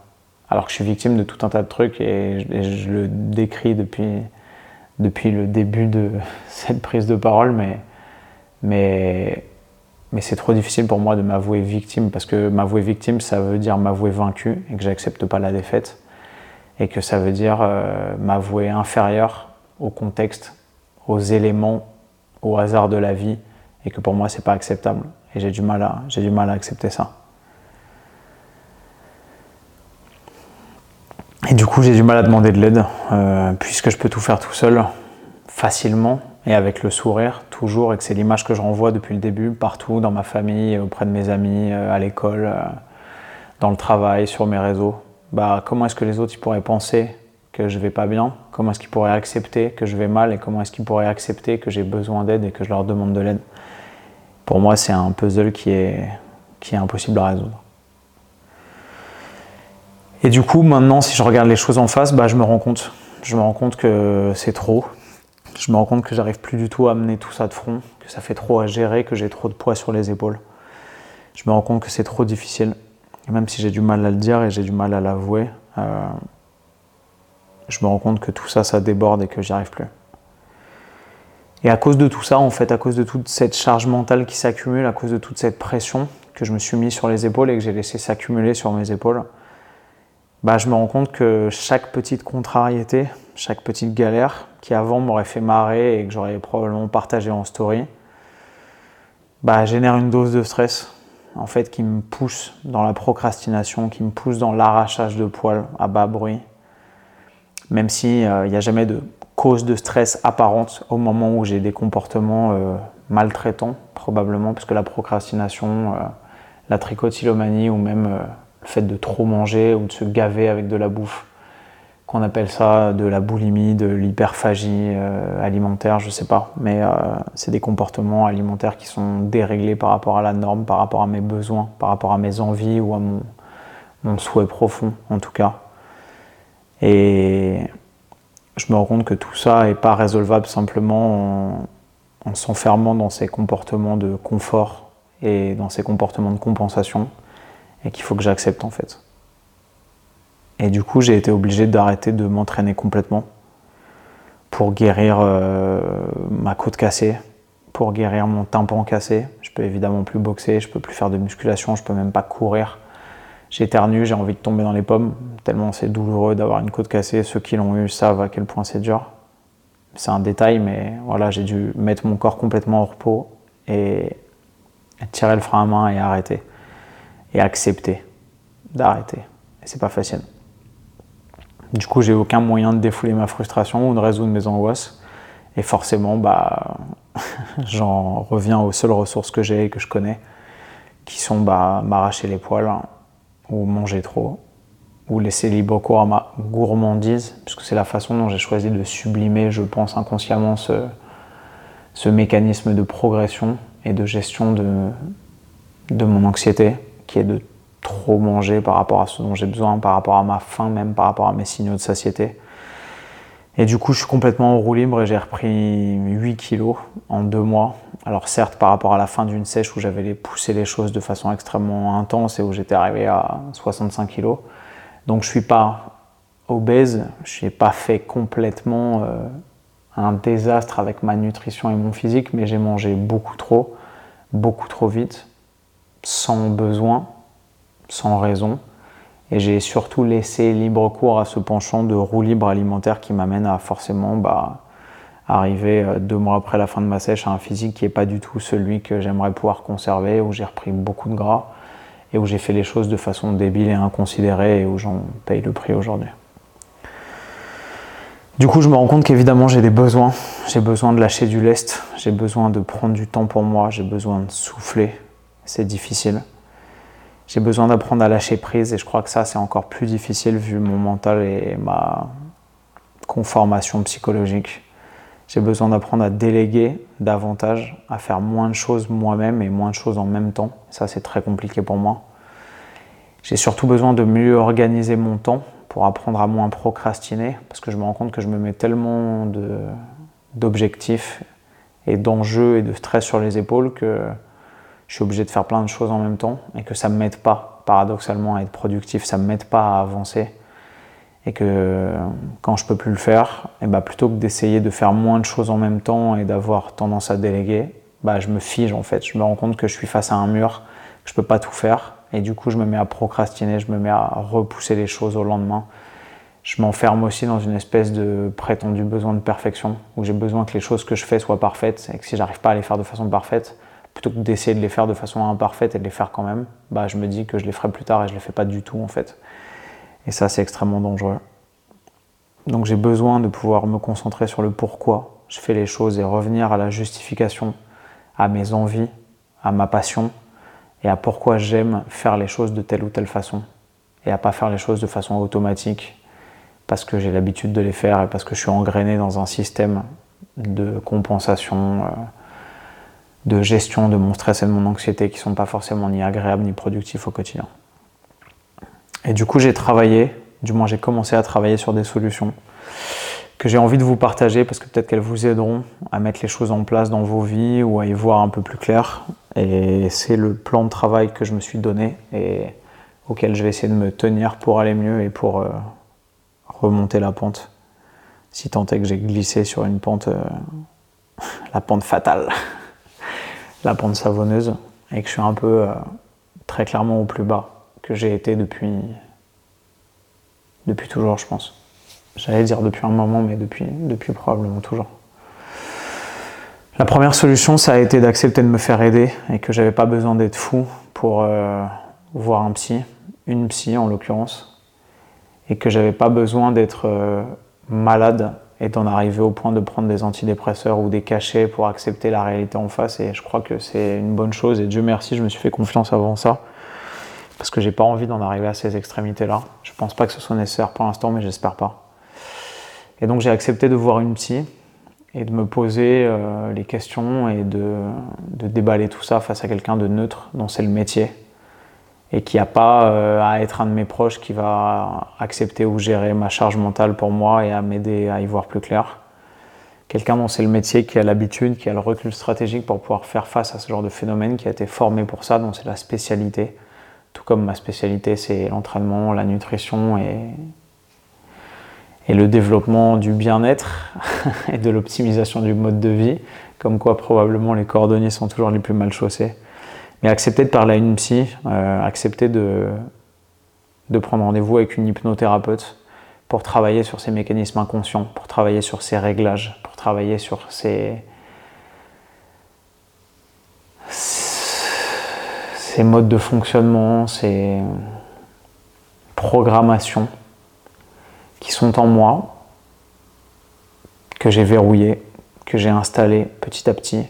Alors que je suis victime de tout un tas de trucs et je, le décris depuis, depuis le début de (laughs) cette prise de parole, mais, mais, mais c'est trop difficile pour moi de m'avouer victime parce que m'avouer victime, ça veut dire m'avouer vaincu et que j'accepte pas la défaite et que ça veut dire euh, m'avouer inférieur au contexte, aux éléments, au hasard de la vie et que pour moi c'est pas acceptable et j'ai du j'ai du mal à accepter ça. Et du coup j'ai du mal à demander de l'aide euh, puisque je peux tout faire tout seul facilement et avec le sourire toujours et que c'est l'image que je renvoie depuis le début partout dans ma famille, auprès de mes amis, euh, à l'école, euh, dans le travail, sur mes réseaux. Bah, comment est-ce que les autres ils pourraient penser que je vais pas bien? Comment est-ce qu'ils pourraient accepter que je vais mal? Et comment est-ce qu'ils pourraient accepter que j'ai besoin d'aide et que je leur demande de l'aide? Pour moi, c'est un puzzle qui est, qui est impossible à résoudre. Et du coup, maintenant, si je regarde les choses en face, bah, je me rends compte. Je me rends compte que c'est trop, je me rends compte que j'arrive plus du tout à mener tout ça de front, que ça fait trop à gérer, que j'ai trop de poids sur les épaules. Je me rends compte que c'est trop difficile, même si j'ai du mal à le dire et j'ai du mal à l'avouer. Euh, je me rends compte que tout ça, ça déborde et que j'y arrive plus. Et à cause de tout ça, en fait, à cause de toute cette charge mentale qui s'accumule, à cause de toute cette pression que je me suis mis sur les épaules et que j'ai laissé s'accumuler sur mes épaules, bah, je me rends compte que chaque petite contrariété, chaque petite galère qui avant m'aurait fait marrer et que j'aurais probablement partagé en story, bah, génère une dose de stress en fait qui me pousse dans la procrastination, qui me pousse dans l'arrachage de poils à bas bruit, même s'il n'y a jamais de cause de stress apparente au moment où j'ai des comportements euh, maltraitants, probablement, parce que la procrastination, euh, la trichotillomanie ou même euh, le fait de trop manger ou de se gaver avec de la bouffe, qu'on appelle ça de la boulimie, de l'hyperphagie euh, alimentaire, je sais pas. Mais euh, c'est des comportements alimentaires qui sont déréglés par rapport à la norme, par rapport à mes besoins, par rapport à mes envies ou à mon, souhait profond en tout cas. Et je me rends compte que tout ça n'est pas résolvable simplement en, en s'enfermant dans ces comportements de confort et dans ces comportements de compensation et qu'il faut que j'accepte en fait. Et du coup, j'ai été obligé d'arrêter de m'entraîner complètement pour guérir euh, ma côte cassée, pour guérir mon tympan cassé. Je peux évidemment plus boxer, je peux plus faire de musculation, je peux même pas courir. J'éternue, j'ai envie de tomber dans les pommes, tellement c'est douloureux d'avoir une côte cassée. Ceux qui l'ont eu savent à quel point c'est dur. C'est un détail, mais voilà, j'ai dû mettre mon corps complètement au repos et tirer le frein à main et arrêter. Et accepter d'arrêter. Et c'est pas facile. Du coup, j'ai aucun moyen de défouler ma frustration ou de résoudre mes angoisses. Et forcément, bah, (laughs) j'en reviens aux seules ressources que j'ai et que je connais, qui sont bah, m'arracher les poils, ou manger trop, ou laisser libre cours à ma gourmandise, puisque c'est la façon dont j'ai choisi de sublimer, je pense, inconsciemment ce, ce mécanisme de progression et de gestion de, de mon anxiété, qui est de trop manger par rapport à ce dont j'ai besoin, par rapport à ma faim, même par rapport à mes signaux de satiété. Et du coup, je suis complètement en roue libre et j'ai repris 8 kilos en deux mois. Alors certes, par rapport à la fin d'une sèche où j'avais poussé les choses de façon extrêmement intense et où j'étais arrivé à 65 kilos. Donc je suis pas obèse, je n'ai pas fait complètement euh, un désastre avec ma nutrition et mon physique, mais j'ai mangé beaucoup trop, beaucoup trop vite, sans besoin sans raison. Et j'ai surtout laissé libre cours à ce penchant de roue libre alimentaire qui m'amène à forcément bah, arriver euh, deux mois après la fin de ma sèche à un physique qui n'est pas du tout celui que j'aimerais pouvoir conserver, où j'ai repris beaucoup de gras et où j'ai fait les choses de façon débile et inconsidérée et où j'en paye le prix aujourd'hui. Du coup, je me rends compte qu'évidemment, j'ai des besoins. J'ai besoin de lâcher du lest, j'ai besoin de prendre du temps pour moi, j'ai besoin de souffler. C'est difficile. J'ai besoin d'apprendre à lâcher prise et je crois que ça c'est encore plus difficile vu mon mental et ma conformation psychologique. J'ai besoin d'apprendre à déléguer davantage, à faire moins de choses moi-même et moins de choses en même temps. Ça c'est très compliqué pour moi. J'ai surtout besoin de mieux organiser mon temps pour apprendre à moins procrastiner, parce que je me rends compte que je me mets tellement d'objectifs et d'enjeux et de stress sur les épaules que je suis obligé de faire plein de choses en même temps et que ça ne m'aide pas, paradoxalement, à être productif, ça ne m'aide pas à avancer. Et que quand je peux plus le faire, et bah plutôt que d'essayer de faire moins de choses en même temps et d'avoir tendance à déléguer, bah je me fige en fait. Je me rends compte que je suis face à un mur, que je peux pas tout faire. Et du coup, je me mets à procrastiner, je me mets à repousser les choses au lendemain. Je m'enferme aussi dans une espèce de prétendu besoin de perfection, où j'ai besoin que les choses que je fais soient parfaites, et que si j'arrive pas à les faire de façon parfaite, plutôt que d'essayer de les faire de façon imparfaite et de les faire quand même, bah je me dis que je les ferai plus tard et je les fais pas du tout en fait. Et ça, c'est extrêmement dangereux. Donc j'ai besoin de pouvoir me concentrer sur le pourquoi je fais les choses et revenir à la justification, à mes envies, à ma passion et à pourquoi j'aime faire les choses de telle ou telle façon et à pas faire les choses de façon automatique parce que j'ai l'habitude de les faire et parce que je suis engrainé dans un système de compensation, euh, de gestion de mon stress et de mon anxiété qui sont pas forcément ni agréables ni productifs au quotidien. Et du coup, j'ai travaillé, du moins j'ai commencé à travailler sur des solutions que j'ai envie de vous partager parce que peut-être qu'elles vous aideront à mettre les choses en place dans vos vies ou à y voir un peu plus clair. Et c'est le plan de travail que je me suis donné et auquel je vais essayer de me tenir pour aller mieux et pour euh, remonter la pente. Si tant est que j'ai glissé sur une pente, euh, (laughs) la pente fatale, la pente savonneuse, et que je suis un peu euh, très clairement au plus bas que j'ai été depuis, depuis toujours, je pense. J'allais dire depuis un moment, mais depuis, probablement toujours. La première solution, ça a été d'accepter de me faire aider et que j'avais pas besoin d'être fou pour euh, voir un psy, une psy en l'occurrence, et que j'avais pas besoin d'être euh, malade et d'en arriver au point de prendre des antidépresseurs ou des cachets pour accepter la réalité en face. Et je crois que c'est une bonne chose. Et Dieu merci, je me suis fait confiance avant ça parce que j'ai pas envie d'en arriver à ces extrémités-là. Je pense pas que ce soit nécessaire pour l'instant, mais j'espère pas. Et donc j'ai accepté de voir une psy et de me poser euh, les questions et de, déballer tout ça face à quelqu'un de neutre dont c'est le métier et qui n'a pas euh, à être un de mes proches qui va accepter ou gérer ma charge mentale pour moi et à m'aider à y voir plus clair. Quelqu'un dont c'est le métier, qui a l'habitude, qui a le recul stratégique pour pouvoir faire face à ce genre de phénomène, qui a été formé pour ça, dont c'est la spécialité. Tout comme ma spécialité, c'est l'entraînement, la nutrition et, et le développement du bien-être (laughs) et de l'optimisation du mode de vie, comme quoi probablement les cordonniers sont toujours les plus mal chaussés. Mais accepter de parler à une psy, euh, accepter de, de prendre rendez-vous avec une hypnothérapeute pour travailler sur ces mécanismes inconscients, pour travailler sur ces réglages, pour travailler sur ces, ces modes de fonctionnement, ces programmations qui sont en moi, que j'ai verrouillé, que j'ai installé petit à petit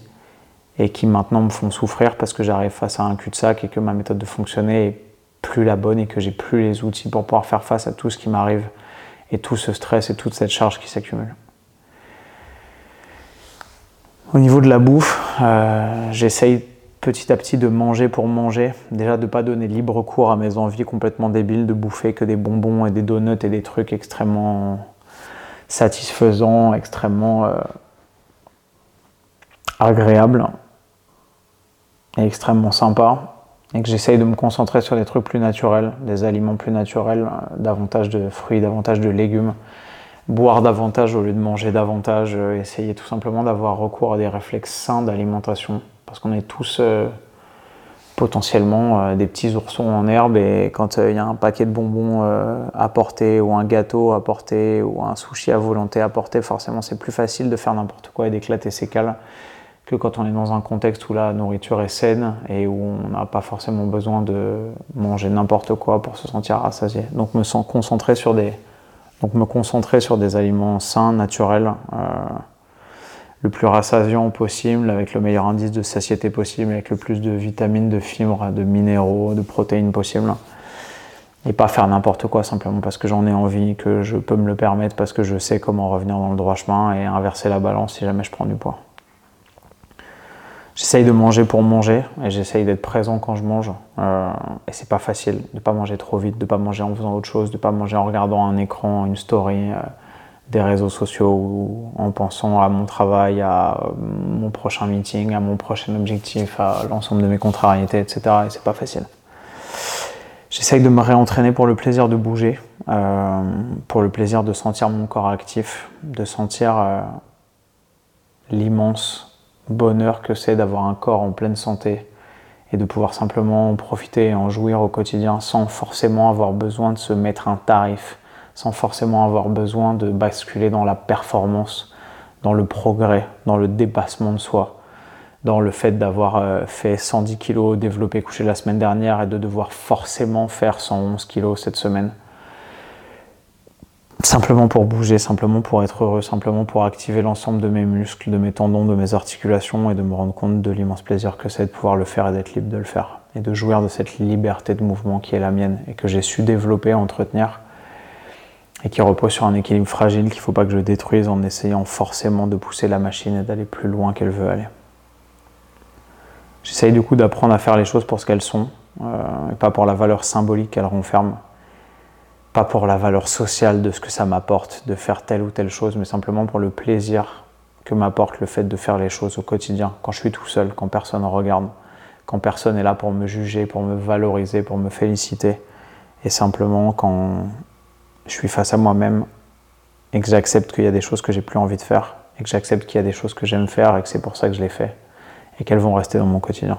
et qui maintenant me font souffrir parce que j'arrive face à un cul-de-sac et que ma méthode de fonctionner est plus la bonne et que j'ai plus les outils pour pouvoir faire face à tout ce qui m'arrive et tout ce stress et toute cette charge qui s'accumule. Au niveau de la bouffe, euh, j'essaye petit à petit de manger pour manger. Déjà de ne pas donner libre cours à mes envies complètement débiles de bouffer que des bonbons et des donuts et des trucs extrêmement satisfaisants, extrêmement euh, agréables extrêmement sympas. Et que j'essaye de me concentrer sur des trucs plus naturels, des aliments plus naturels, euh, davantage de fruits, davantage de légumes, boire davantage au lieu de manger davantage, euh, essayer tout simplement d'avoir recours à des réflexes sains d'alimentation parce qu'on est tous euh, potentiellement des petits oursons en herbe et quand il y a un paquet de bonbons à porter ou un gâteau à porter ou un sushi à volonté à porter, forcément c'est plus facile de faire n'importe quoi et d'éclater ses cales que quand on est dans un contexte où la nourriture est saine et où on n'a pas forcément besoin de manger n'importe quoi pour se sentir rassasié. Donc me concentrer sur des, donc me concentrer sur des aliments sains, naturels le plus rassasiant possible, avec le meilleur indice de satiété possible, avec le plus de vitamines, de fibres, de minéraux, de protéines possible. Et pas faire n'importe quoi simplement parce que j'en ai envie, que je peux me le permettre, parce que je sais comment revenir dans le droit chemin et inverser la balance si jamais je prends du poids. J'essaye de manger pour manger et j'essaye d'être présent quand je mange. Euh, et c'est pas facile de pas manger trop vite, de pas manger en faisant autre chose, de pas manger en regardant un écran, une story, euh, des réseaux sociaux ou en pensant à mon travail, à euh, mon prochain meeting, à mon prochain objectif, à l'ensemble de mes contrariétés, etc. Et c'est pas facile. J'essaye de me réentraîner pour le plaisir de bouger, euh, pour le plaisir de sentir mon corps actif, de sentir l'immense bonheur que c'est d'avoir un corps en pleine santé et de pouvoir simplement profiter et en jouir au quotidien sans forcément avoir besoin de se mettre un tarif, sans forcément avoir besoin de basculer dans la performance, dans le progrès, dans le dépassement de soi, dans le fait d'avoir euh, fait 110 kg développé couché la semaine dernière et de devoir forcément faire 111 kg cette semaine simplement pour bouger, simplement pour être heureux, simplement pour activer l'ensemble de mes muscles, de mes tendons, de mes articulations et de me rendre compte de l'immense plaisir que c'est de pouvoir le faire et d'être libre de le faire et de jouir de cette liberté de mouvement qui est la mienne et que j'ai su développer, entretenir et qui repose sur un équilibre fragile qu'il ne faut pas que je détruise en essayant forcément de pousser la machine et d'aller plus loin qu'elle veut aller. J'essaye du coup d'apprendre à faire les choses pour ce qu'elles sont euh, et pas pour la valeur symbolique qu'elles renferment pas pour la valeur sociale de ce que ça m'apporte de faire telle ou telle chose, mais simplement pour le plaisir que m'apporte le fait de faire les choses au quotidien, quand je suis tout seul, quand personne ne regarde, quand personne est là pour me juger, pour me valoriser, pour me féliciter, et simplement quand je suis face à moi-même et que j'accepte qu'il y a des choses que j'ai plus envie de faire, et que j'accepte qu'il y a des choses que j'aime faire et que c'est pour ça que je les fais, et qu'elles vont rester dans mon quotidien.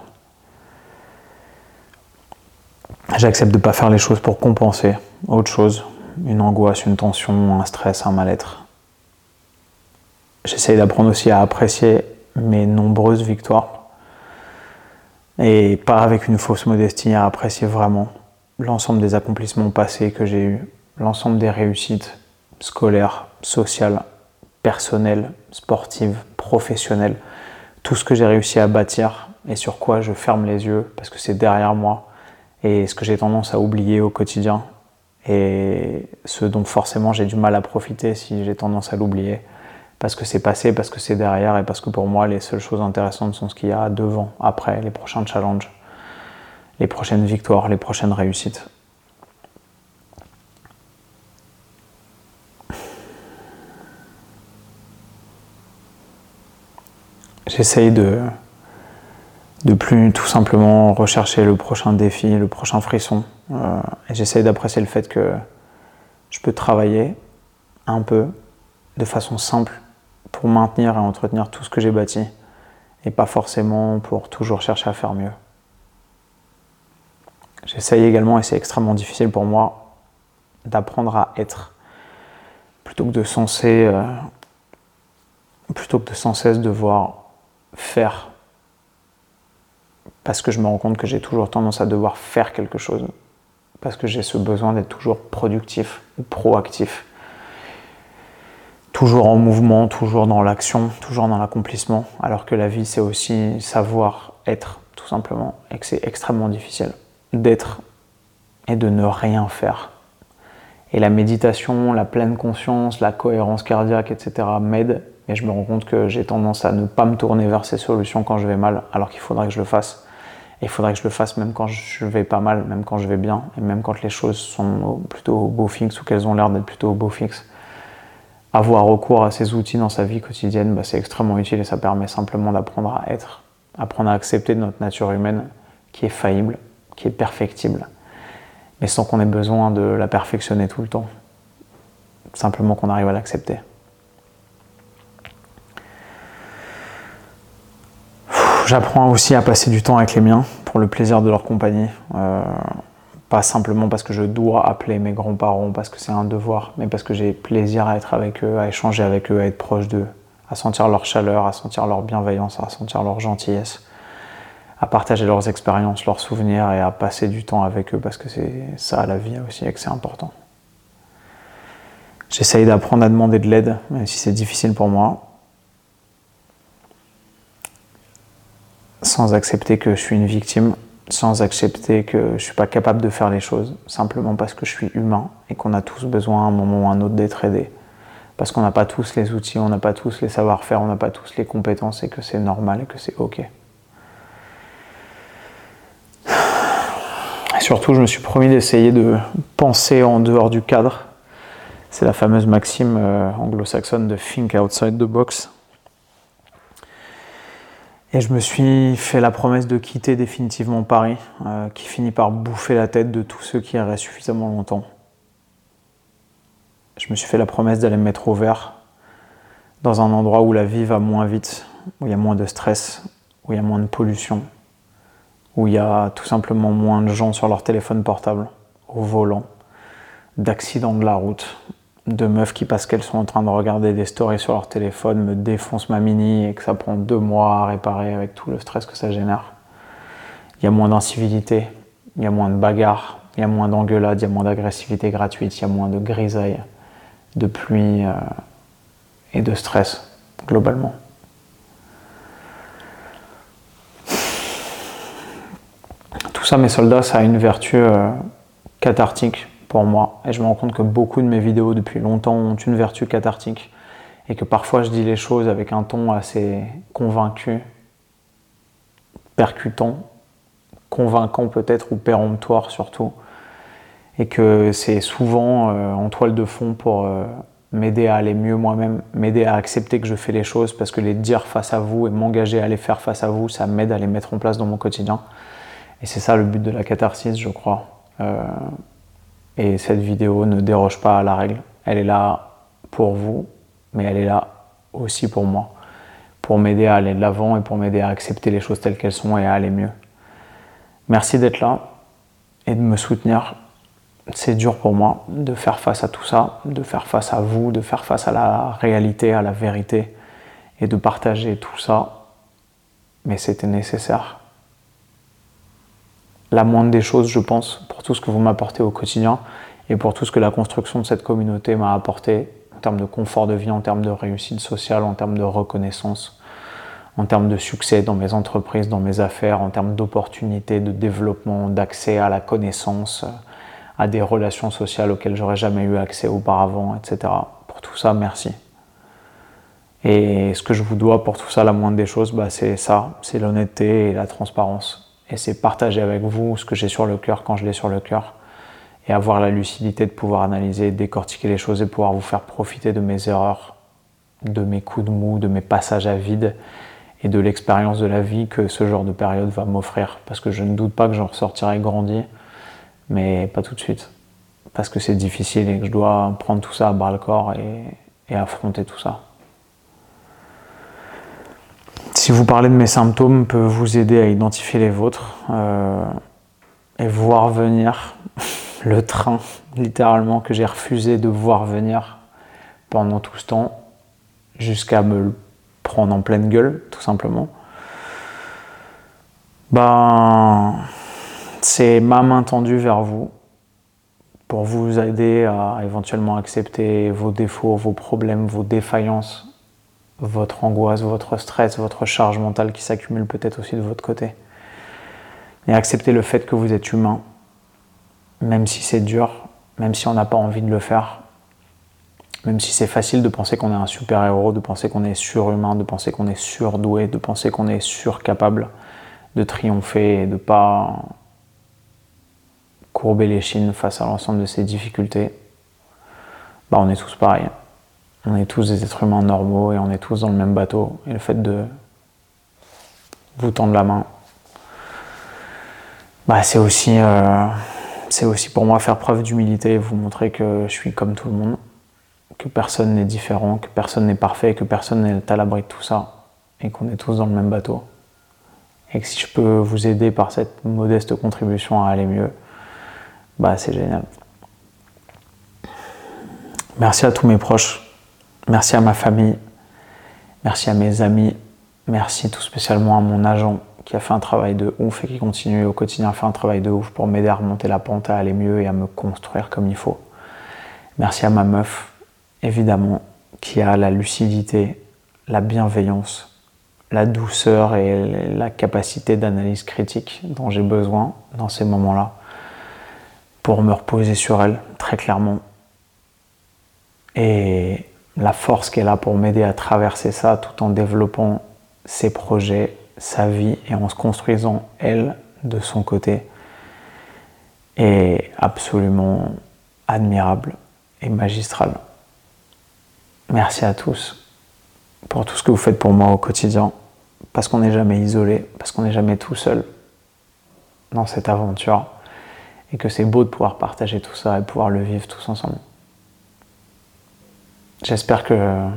J'accepte de ne pas faire les choses pour compenser autre chose, une angoisse, une tension, un stress, un mal-être. J'essaye d'apprendre aussi à apprécier mes nombreuses victoires. Et pas avec une fausse modestie, à apprécier vraiment l'ensemble des accomplissements passés que j'ai eus, l'ensemble des réussites scolaires, sociales, personnelles, sportives, professionnelles, tout ce que j'ai réussi à bâtir et sur quoi je ferme les yeux parce que c'est derrière moi et ce que j'ai tendance à oublier au quotidien et ce dont forcément j'ai du mal à profiter si j'ai tendance à l'oublier parce que c'est passé, parce que c'est derrière et parce que pour moi les seules choses intéressantes sont ce qu'il y a devant, après, les prochains challenges, les prochaines victoires, les prochaines réussites. J'essaye de, de plus tout simplement rechercher le prochain défi, le prochain frisson. Euh, et j'essaye d'apprécier le fait que je peux travailler un peu de façon simple pour maintenir et entretenir tout ce que j'ai bâti et pas forcément pour toujours chercher à faire mieux. J'essaye également, et c'est extrêmement difficile pour moi, d'apprendre à être plutôt que de cesser, euh, plutôt que de sans cesse devoir faire parce que je me rends compte que j'ai toujours tendance à devoir faire quelque chose, parce que j'ai ce besoin d'être toujours productif ou proactif, toujours en mouvement, toujours dans l'action, toujours dans l'accomplissement, alors que la vie c'est aussi savoir être tout simplement, et que c'est extrêmement difficile d'être et de ne rien faire. Et la méditation, la pleine conscience, la cohérence cardiaque, etc. m'aident, mais je me rends compte que j'ai tendance à ne pas me tourner vers ces solutions quand je vais mal, alors qu'il faudrait que je le fasse il faudrait que je le fasse même quand je vais pas mal, même quand je vais bien, et même quand les choses sont plutôt au beau fixe ou qu'elles ont l'air d'être plutôt au beau fixe. Avoir recours à ces outils dans sa vie quotidienne, bah, c'est extrêmement utile et ça permet simplement d'apprendre à être, apprendre à accepter notre nature humaine qui est faillible, qui est perfectible, mais sans qu'on ait besoin de la perfectionner tout le temps. Simplement qu'on arrive à l'accepter. J'apprends aussi à passer du temps avec les miens pour le plaisir de leur compagnie. Euh, pas simplement parce que je dois appeler mes grands-parents, parce que c'est un devoir, mais parce que j'ai plaisir à être avec eux, à échanger avec eux, à être proche d'eux, à sentir leur chaleur, à sentir leur bienveillance, à sentir leur gentillesse, à partager leurs expériences, leurs souvenirs et à passer du temps avec eux parce que c'est ça la vie aussi et que c'est important. J'essaye d'apprendre à demander de l'aide, même si c'est difficile pour moi. sans accepter que je suis une victime, sans accepter que je ne suis pas capable de faire les choses, simplement parce que je suis humain et qu'on a tous besoin à un moment ou à un autre d'être aidé. Parce qu'on n'a pas tous les outils, on n'a pas tous les savoir-faire, on n'a pas tous les compétences et que c'est normal et que c'est ok. Et surtout, je me suis promis d'essayer de penser en dehors du cadre. C'est la fameuse maxime euh, anglo-saxonne de Think Outside the Box. Et je me suis fait la promesse de quitter définitivement Paris, euh, qui finit par bouffer la tête de tous ceux qui y restent suffisamment longtemps. Je me suis fait la promesse d'aller me mettre au vert, dans un endroit où la vie va moins vite, où il y a moins de stress, où il y a moins de pollution, où il y a tout simplement moins de gens sur leur téléphone portable, au volant, d'accidents de la route, de meufs qui, parce qu'elles sont en train de regarder des stories sur leur téléphone, me défoncent ma mini et que ça prend deux mois à réparer avec tout le stress que ça génère. Il y a moins d'incivilité, il y a moins de bagarres, il y a moins d'engueulades, il y a moins d'agressivité gratuite, il y a moins de grisaille, de pluie euh, et de stress globalement. Tout ça, mes soldats, ça a une vertu euh, cathartique pour moi. Et je me rends compte que beaucoup de mes vidéos depuis longtemps ont une vertu cathartique. Et que parfois je dis les choses avec un ton assez convaincu, percutant, convaincant peut-être ou péremptoire surtout. Et que c'est souvent euh, en toile de fond pour euh, m'aider à aller mieux moi-même, m'aider à accepter que je fais les choses parce que les dire face à vous et m'engager à les faire face à vous, ça m'aide à les mettre en place dans mon quotidien. Et c'est ça le but de la catharsis, je crois. Euh, et cette vidéo ne déroge pas à la règle. Elle est là pour vous, mais elle est là aussi pour moi, pour m'aider à aller de l'avant et pour m'aider à accepter les choses telles qu'elles sont et à aller mieux. Merci d'être là et de me soutenir. C'est dur pour moi de faire face à tout ça, de faire face à vous, de faire face à la réalité, à la vérité et de partager tout ça. Mais c'était nécessaire. La moindre des choses, je pense, pour tout ce que vous m'apportez au quotidien et pour tout ce que la construction de cette communauté m'a apporté en termes de confort de vie, en termes de réussite sociale, en termes de reconnaissance, en termes de succès dans mes entreprises, dans mes affaires, en termes d'opportunités, de développement, d'accès à la connaissance, à des relations sociales auxquelles j'aurais jamais eu accès auparavant, etc. Pour tout ça, merci. Et ce que je vous dois pour tout ça, la moindre des choses, bah, c'est ça, c'est l'honnêteté et la transparence et c'est partager avec vous ce que j'ai sur le cœur quand je l'ai sur le cœur et avoir la lucidité de pouvoir analyser, décortiquer les choses et pouvoir vous faire profiter de mes erreurs, de mes coups de mou, de mes passages à vide et de l'expérience de la vie que ce genre de période va m'offrir. Parce que je ne doute pas que j'en ressortirai grandi, mais pas tout de suite. Parce que c'est difficile et que je dois prendre tout ça à bras le corps et affronter tout ça si vous parlez de mes symptômes, peut vous aider à identifier les vôtres euh, et voir venir (laughs) le train, littéralement, que j'ai refusé de voir venir pendant tout ce temps, jusqu'à me le prendre en pleine gueule, tout simplement. Ben, c'est ma main tendue vers vous pour vous aider à éventuellement accepter vos défauts, vos problèmes, vos défaillances votre angoisse, votre stress, votre charge mentale qui s'accumule peut-être aussi de votre côté. Et accepter le fait que vous êtes humain, même si c'est dur, même si on n'a pas envie de le faire, même si c'est facile de penser qu'on est un super-héros, de penser qu'on est surhumain, de penser qu'on est surdoué, de penser qu'on est surcapable de triompher et de pas courber les chines face à l'ensemble de ces difficultés, bah on est tous pareils. On est tous des êtres humains normaux et on est tous dans le même bateau. Et le fait de vous tendre la main, bah, c'est aussi, euh, aussi pour moi faire preuve d'humilité et vous montrer que je suis comme tout le monde, que personne n'est différent, que personne n'est parfait, que personne n'est à l'abri de tout ça et qu'on est tous dans le même bateau. Et que si je peux vous aider par cette modeste contribution à aller mieux, bah c'est génial. Merci à tous mes proches Merci à ma famille, merci à mes amis, merci tout spécialement à mon agent qui a fait un travail de ouf et qui continue au quotidien à faire un travail de ouf pour m'aider à remonter la pente, à aller mieux et à me construire comme il faut. Merci à ma meuf, évidemment, qui a la lucidité, la bienveillance, la douceur et la capacité d'analyse critique dont j'ai besoin dans ces moments-là pour me reposer sur elle, très clairement. Et la force qu'elle a pour m'aider à traverser ça tout en développant ses projets, sa vie et en se construisant elle de son côté. est absolument admirable et magistral. Merci à tous pour tout ce que vous faites pour moi au quotidien, parce qu'on n'est jamais isolé, parce qu'on n'est jamais tout seul dans cette aventure, et que c'est beau de pouvoir partager tout ça et pouvoir le vivre tous ensemble. J'espère que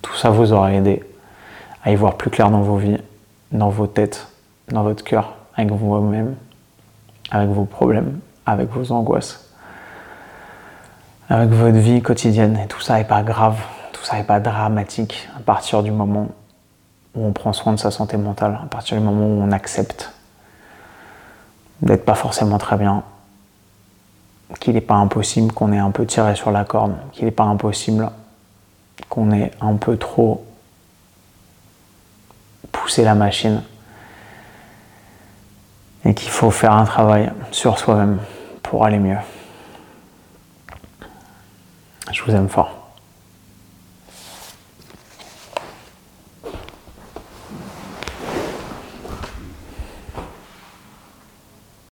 tout ça vous aura aidé à y voir plus clair dans vos vies, dans vos têtes, dans votre cœur, avec vous-même, avec vos problèmes, avec vos angoisses, avec votre vie quotidienne. Et tout ça n'est pas grave, tout ça n'est pas dramatique à partir du moment où on prend soin de sa santé mentale, à partir du moment où on accepte d'être pas forcément très bien, qu'il n'est pas impossible qu'on ait un peu tiré sur la corde, qu'il n'est pas impossible qu'on ait un peu trop poussé la machine et qu'il faut faire un travail sur soi-même pour aller mieux. Je vous aime fort.